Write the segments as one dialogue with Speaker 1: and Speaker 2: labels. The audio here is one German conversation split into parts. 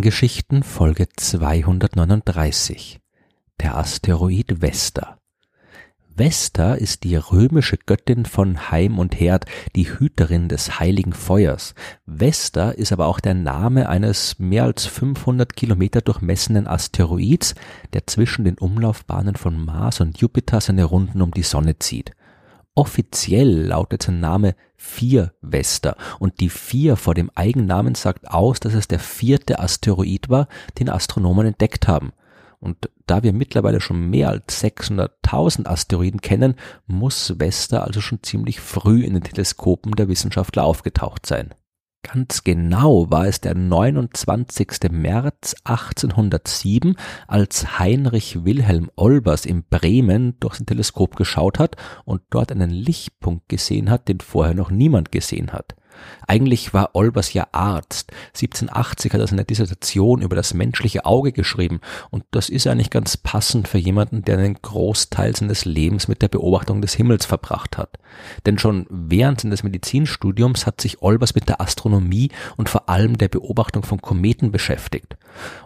Speaker 1: Sternengeschichten Folge 239 Der Asteroid Vesta Vesta ist die römische Göttin von Heim und Herd, die Hüterin des heiligen Feuers. Vesta ist aber auch der Name eines mehr als 500 Kilometer durchmessenen Asteroids, der zwischen den Umlaufbahnen von Mars und Jupiter seine Runden um die Sonne zieht. Offiziell lautet sein Name Vier Vesta und die Vier vor dem Eigennamen sagt aus, dass es der vierte Asteroid war, den Astronomen entdeckt haben. Und da wir mittlerweile schon mehr als 600.000 Asteroiden kennen, muss Vesta also schon ziemlich früh in den Teleskopen der Wissenschaftler aufgetaucht sein. Ganz genau war es der 29. März 1807, als Heinrich Wilhelm Olbers in Bremen durch sein Teleskop geschaut hat und dort einen Lichtpunkt gesehen hat, den vorher noch niemand gesehen hat. Eigentlich war Olbers ja Arzt. 1780 hat er seine Dissertation über das menschliche Auge geschrieben und das ist eigentlich ganz passend für jemanden, der einen Großteil seines Lebens mit der Beobachtung des Himmels verbracht hat. Denn schon während seines Medizinstudiums hat sich Olbers mit der Astronomie und vor allem der Beobachtung von Kometen beschäftigt.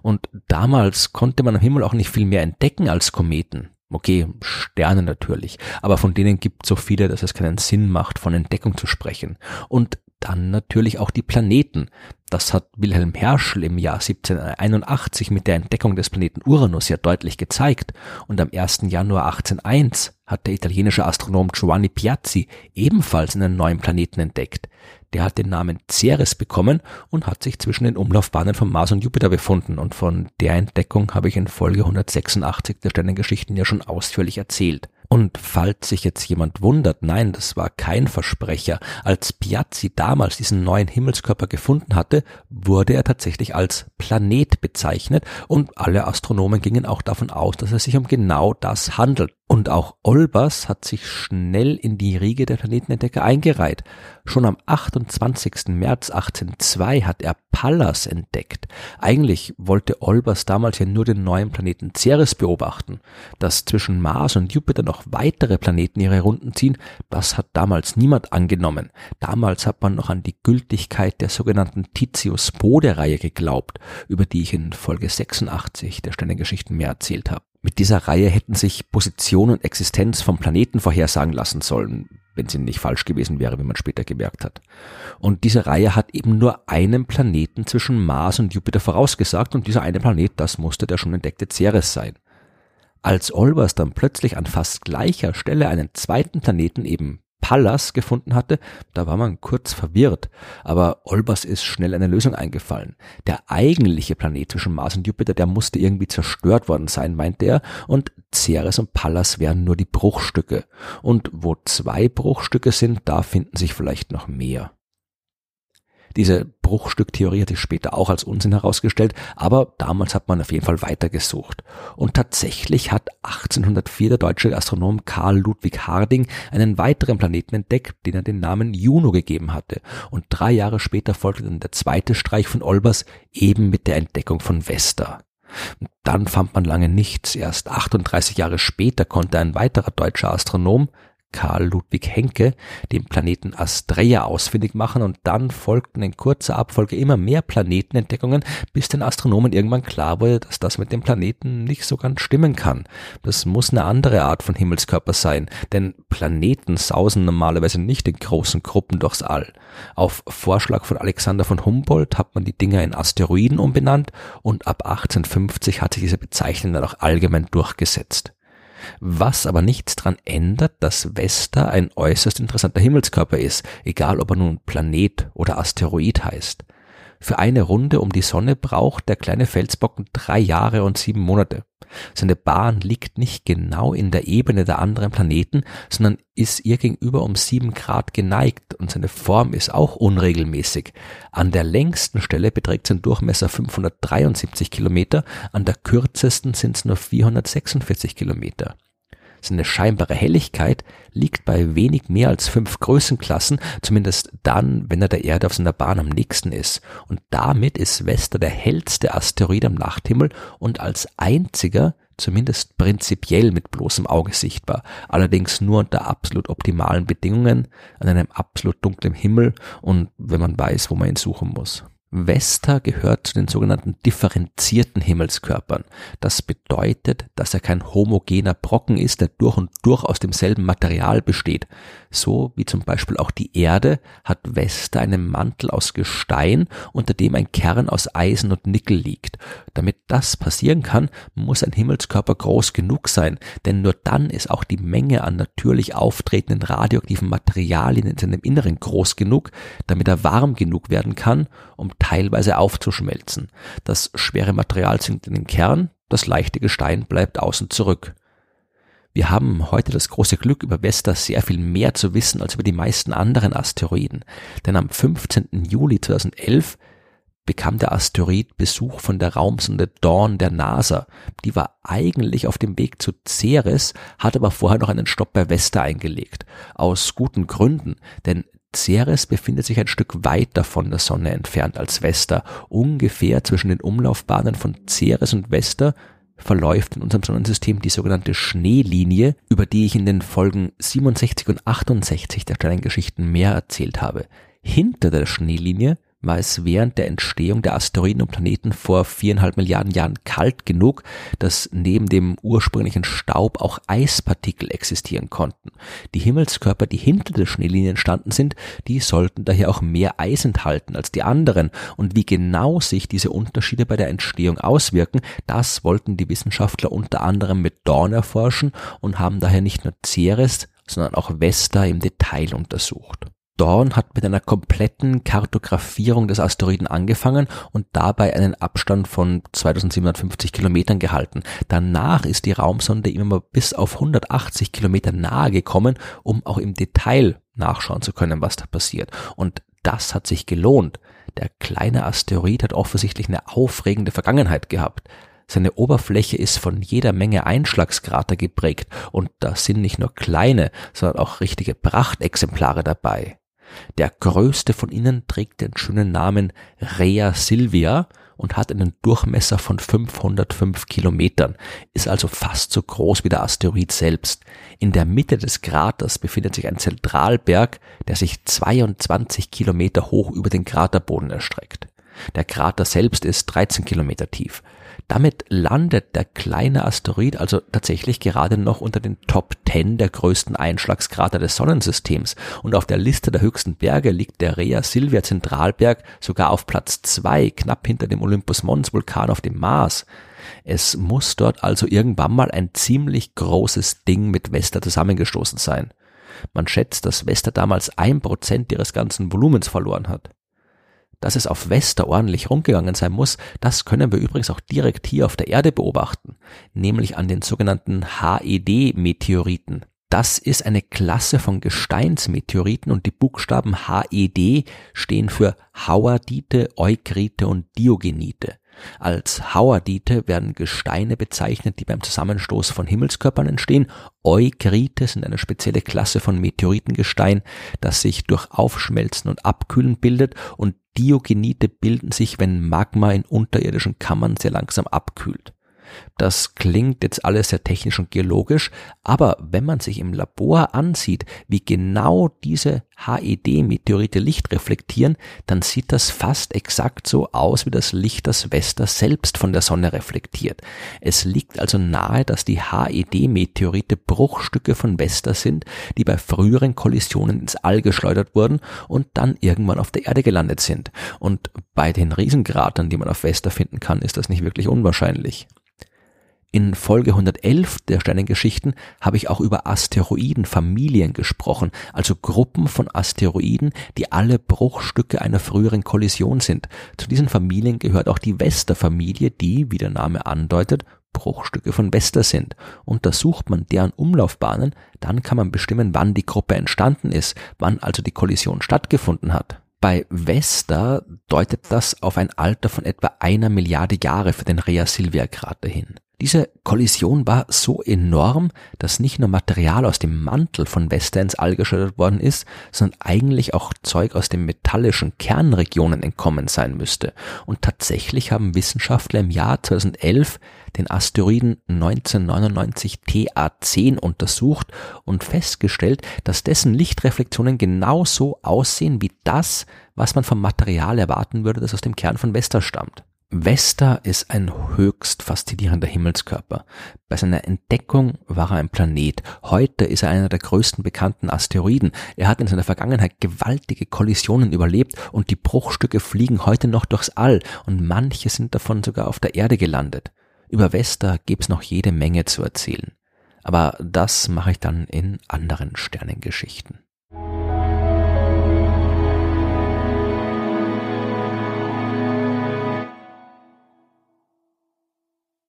Speaker 1: Und damals konnte man am Himmel auch nicht viel mehr entdecken als Kometen. Okay, Sterne natürlich, aber von denen gibt es so viele, dass es keinen Sinn macht, von Entdeckung zu sprechen. Und dann natürlich auch die Planeten. Das hat Wilhelm Herschel im Jahr 1781 mit der Entdeckung des Planeten Uranus ja deutlich gezeigt. Und am 1. Januar 1801 hat der italienische Astronom Giovanni Piazzi ebenfalls einen neuen Planeten entdeckt. Der hat den Namen Ceres bekommen und hat sich zwischen den Umlaufbahnen von Mars und Jupiter befunden. Und von der Entdeckung habe ich in Folge 186 der Sternengeschichten ja schon ausführlich erzählt. Und falls sich jetzt jemand wundert, nein, das war kein Versprecher. Als Piazzi damals diesen neuen Himmelskörper gefunden hatte, wurde er tatsächlich als Planet bezeichnet und alle Astronomen gingen auch davon aus, dass es sich um genau das handelt. Und auch Olbers hat sich schnell in die Riege der Planetenentdecker eingereiht. Schon am 28. März 1802 hat er Pallas entdeckt. Eigentlich wollte Olbers damals ja nur den neuen Planeten Ceres beobachten. Dass zwischen Mars und Jupiter noch weitere Planeten ihre Runden ziehen, das hat damals niemand angenommen. Damals hat man noch an die Gültigkeit der sogenannten Titius-Bode-Reihe geglaubt, über die ich in Folge 86 der Sternengeschichten mehr erzählt habe. Mit dieser Reihe hätten sich Position und Existenz vom Planeten vorhersagen lassen sollen, wenn sie nicht falsch gewesen wäre, wie man später gemerkt hat. Und diese Reihe hat eben nur einen Planeten zwischen Mars und Jupiter vorausgesagt und dieser eine Planet, das musste der schon entdeckte Ceres sein. Als Olbers dann plötzlich an fast gleicher Stelle einen zweiten Planeten eben Pallas gefunden hatte, da war man kurz verwirrt, aber Olbers ist schnell eine Lösung eingefallen. Der eigentliche Planet zwischen Mars und Jupiter, der musste irgendwie zerstört worden sein, meinte er, und Ceres und Pallas wären nur die Bruchstücke. Und wo zwei Bruchstücke sind, da finden sich vielleicht noch mehr. Diese Bruchstücktheorie hat sich später auch als Unsinn herausgestellt, aber damals hat man auf jeden Fall weitergesucht. Und tatsächlich hat 1804 der deutsche Astronom Karl Ludwig Harding einen weiteren Planeten entdeckt, den er den Namen Juno gegeben hatte. Und drei Jahre später folgte dann der zweite Streich von Olbers eben mit der Entdeckung von Vesta. dann fand man lange nichts. Erst 38 Jahre später konnte ein weiterer deutscher Astronom, Karl Ludwig Henke den Planeten Astrea ausfindig machen und dann folgten in kurzer Abfolge immer mehr Planetenentdeckungen, bis den Astronomen irgendwann klar wurde, dass das mit dem Planeten nicht so ganz stimmen kann. Das muss eine andere Art von Himmelskörper sein, denn Planeten sausen normalerweise nicht in großen Gruppen durchs All. Auf Vorschlag von Alexander von Humboldt hat man die Dinger in Asteroiden umbenannt und ab 1850 hat sich diese Bezeichnung dann auch allgemein durchgesetzt was aber nichts dran ändert, dass Vesta ein äußerst interessanter Himmelskörper ist, egal ob er nun Planet oder Asteroid heißt. Für eine Runde um die Sonne braucht der kleine Felsbocken drei Jahre und sieben Monate. Seine Bahn liegt nicht genau in der Ebene der anderen Planeten, sondern ist ihr gegenüber um sieben Grad geneigt und seine Form ist auch unregelmäßig. An der längsten Stelle beträgt sein Durchmesser 573 Kilometer, an der kürzesten sind es nur 446 Kilometer. Seine scheinbare Helligkeit liegt bei wenig mehr als fünf Größenklassen, zumindest dann, wenn er der Erde auf seiner Bahn am nächsten ist. Und damit ist Vesta der hellste Asteroid am Nachthimmel und als einziger zumindest prinzipiell mit bloßem Auge sichtbar, allerdings nur unter absolut optimalen Bedingungen, an einem absolut dunklen Himmel und wenn man weiß, wo man ihn suchen muss. Vesta gehört zu den sogenannten differenzierten Himmelskörpern. Das bedeutet, dass er kein homogener Brocken ist, der durch und durch aus demselben Material besteht. So wie zum Beispiel auch die Erde hat Vesta einen Mantel aus Gestein, unter dem ein Kern aus Eisen und Nickel liegt. Damit das passieren kann, muss ein Himmelskörper groß genug sein, denn nur dann ist auch die Menge an natürlich auftretenden radioaktiven Materialien in seinem Inneren groß genug, damit er warm genug werden kann, um teilweise aufzuschmelzen. Das schwere Material sinkt in den Kern, das leichte Gestein bleibt außen zurück. Wir haben heute das große Glück, über Vesta sehr viel mehr zu wissen als über die meisten anderen Asteroiden. Denn am 15. Juli 2011 bekam der Asteroid Besuch von der Raumsonde Dawn der NASA. Die war eigentlich auf dem Weg zu Ceres, hat aber vorher noch einen Stopp bei Vesta eingelegt. Aus guten Gründen, denn Ceres befindet sich ein Stück weiter von der Sonne entfernt als Vesta. Ungefähr zwischen den Umlaufbahnen von Ceres und Vesta verläuft in unserem Sonnensystem die sogenannte Schneelinie, über die ich in den Folgen 67 und 68 der Sternengeschichten mehr erzählt habe. Hinter der Schneelinie war es während der Entstehung der Asteroiden und Planeten vor viereinhalb Milliarden Jahren kalt genug, dass neben dem ursprünglichen Staub auch Eispartikel existieren konnten. Die Himmelskörper, die hinter der Schneelinie entstanden sind, die sollten daher auch mehr Eis enthalten als die anderen. Und wie genau sich diese Unterschiede bei der Entstehung auswirken, das wollten die Wissenschaftler unter anderem mit Dawn erforschen und haben daher nicht nur Ceres, sondern auch Vesta im Detail untersucht. Dorn hat mit einer kompletten Kartografierung des Asteroiden angefangen und dabei einen Abstand von 2750 Kilometern gehalten. Danach ist die Raumsonde immer bis auf 180 Kilometer nahe gekommen, um auch im Detail nachschauen zu können, was da passiert. Und das hat sich gelohnt. Der kleine Asteroid hat offensichtlich eine aufregende Vergangenheit gehabt. Seine Oberfläche ist von jeder Menge Einschlagskrater geprägt und da sind nicht nur kleine, sondern auch richtige Prachtexemplare dabei. Der größte von ihnen trägt den schönen Namen Rea Silvia und hat einen Durchmesser von 505 Kilometern, ist also fast so groß wie der Asteroid selbst. In der Mitte des Kraters befindet sich ein Zentralberg, der sich 22 Kilometer hoch über den Kraterboden erstreckt. Der Krater selbst ist 13 Kilometer tief. Damit landet der kleine Asteroid also tatsächlich gerade noch unter den Top 10 der größten Einschlagskrater des Sonnensystems und auf der Liste der höchsten Berge liegt der Rea Silvia Zentralberg sogar auf Platz 2, knapp hinter dem Olympus Mons Vulkan auf dem Mars. Es muss dort also irgendwann mal ein ziemlich großes Ding mit Vesta zusammengestoßen sein. Man schätzt, dass Vesta damals ein Prozent ihres ganzen Volumens verloren hat. Dass es auf Vesta ordentlich rumgegangen sein muss, das können wir übrigens auch direkt hier auf der Erde beobachten, nämlich an den sogenannten HED-Meteoriten. Das ist eine Klasse von Gesteinsmeteoriten und die Buchstaben HED stehen für Hauerdite, Eukrite und Diogenite. Als Hauerdite werden Gesteine bezeichnet, die beim Zusammenstoß von Himmelskörpern entstehen. Eukrite sind eine spezielle Klasse von Meteoritengestein, das sich durch Aufschmelzen und Abkühlen bildet und Diogenite bilden sich, wenn Magma in unterirdischen Kammern sehr langsam abkühlt. Das klingt jetzt alles sehr technisch und geologisch, aber wenn man sich im Labor ansieht, wie genau diese HED-Meteorite Licht reflektieren, dann sieht das fast exakt so aus wie das Licht, das Vesta selbst von der Sonne reflektiert. Es liegt also nahe, dass die HED-Meteorite Bruchstücke von Vesta sind, die bei früheren Kollisionen ins All geschleudert wurden und dann irgendwann auf der Erde gelandet sind. Und bei den Riesenkratern, die man auf Vesta finden kann, ist das nicht wirklich unwahrscheinlich. In Folge 111 der Sternengeschichten habe ich auch über Asteroidenfamilien gesprochen, also Gruppen von Asteroiden, die alle Bruchstücke einer früheren Kollision sind. Zu diesen Familien gehört auch die Vesta-Familie, die, wie der Name andeutet, Bruchstücke von Vesta sind. Untersucht man deren Umlaufbahnen, dann kann man bestimmen, wann die Gruppe entstanden ist, wann also die Kollision stattgefunden hat. Bei Vesta deutet das auf ein Alter von etwa einer Milliarde Jahre für den Rea Silvia Krater hin. Diese Kollision war so enorm, dass nicht nur Material aus dem Mantel von Vesta ins All geschleudert worden ist, sondern eigentlich auch Zeug aus den metallischen Kernregionen entkommen sein müsste. Und tatsächlich haben Wissenschaftler im Jahr 2011 den Asteroiden 1999 TA10 untersucht und festgestellt, dass dessen Lichtreflexionen genauso aussehen wie das, was man vom Material erwarten würde, das aus dem Kern von Vesta stammt. Vesta ist ein höchst faszinierender Himmelskörper. Bei seiner Entdeckung war er ein Planet. Heute ist er einer der größten bekannten Asteroiden. Er hat in seiner Vergangenheit gewaltige Kollisionen überlebt und die Bruchstücke fliegen heute noch durchs All und manche sind davon sogar auf der Erde gelandet. Über Vesta gibt's noch jede Menge zu erzählen. Aber das mache ich dann in anderen Sternengeschichten.